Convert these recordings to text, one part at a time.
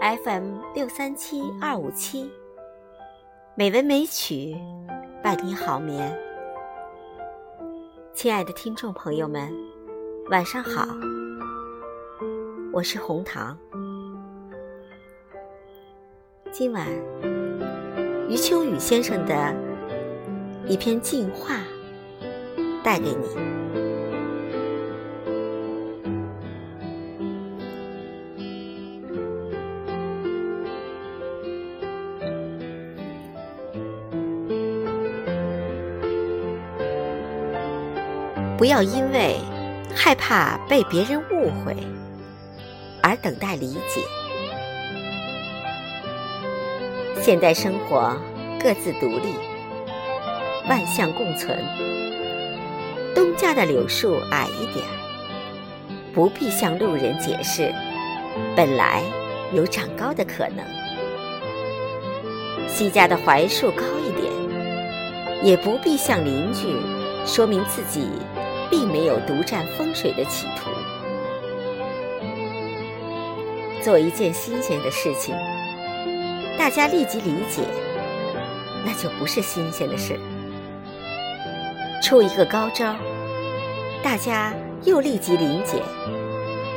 FM 六三七二五七，美文美曲伴你好眠。亲爱的听众朋友们，晚上好，我是红糖。今晚余秋雨先生的一篇《进化》带给你。不要因为害怕被别人误会而等待理解。现代生活各自独立，万象共存。东家的柳树矮一点，不必向路人解释，本来有长高的可能。西家的槐树高一点，也不必向邻居说明自己。并没有独占风水的企图。做一件新鲜的事情，大家立即理解，那就不是新鲜的事。出一个高招，大家又立即理解，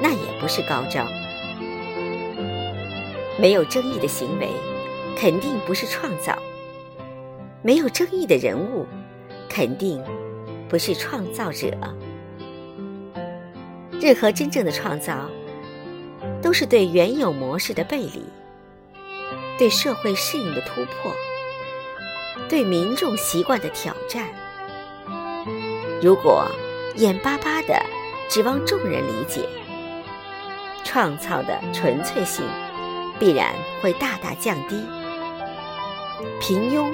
那也不是高招。没有争议的行为，肯定不是创造；没有争议的人物，肯定。不是创造者。任何真正的创造，都是对原有模式的背离，对社会适应的突破，对民众习惯的挑战。如果眼巴巴的指望众人理解，创造的纯粹性必然会大大降低。平庸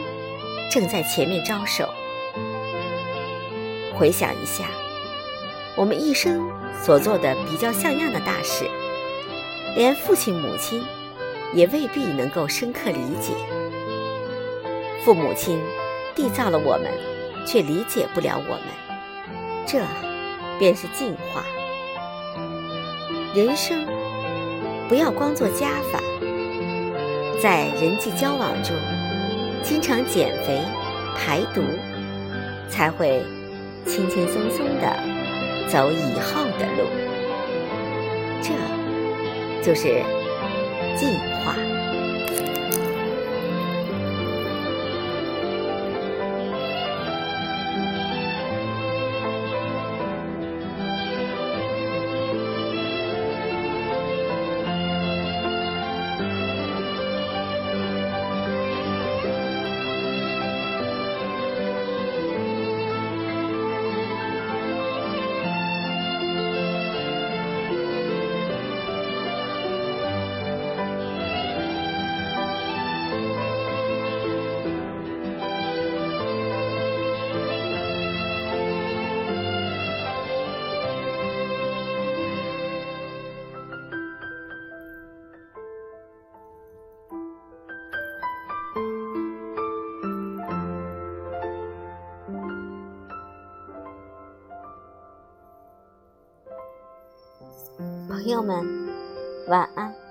正在前面招手。回想一下，我们一生所做的比较像样的大事，连父亲母亲也未必能够深刻理解。父母亲缔造了我们，却理解不了我们，这便是进化。人生不要光做加法，在人际交往中经常减肥排毒，才会。轻轻松松的走以后的路，这就是进化。朋友们，晚安。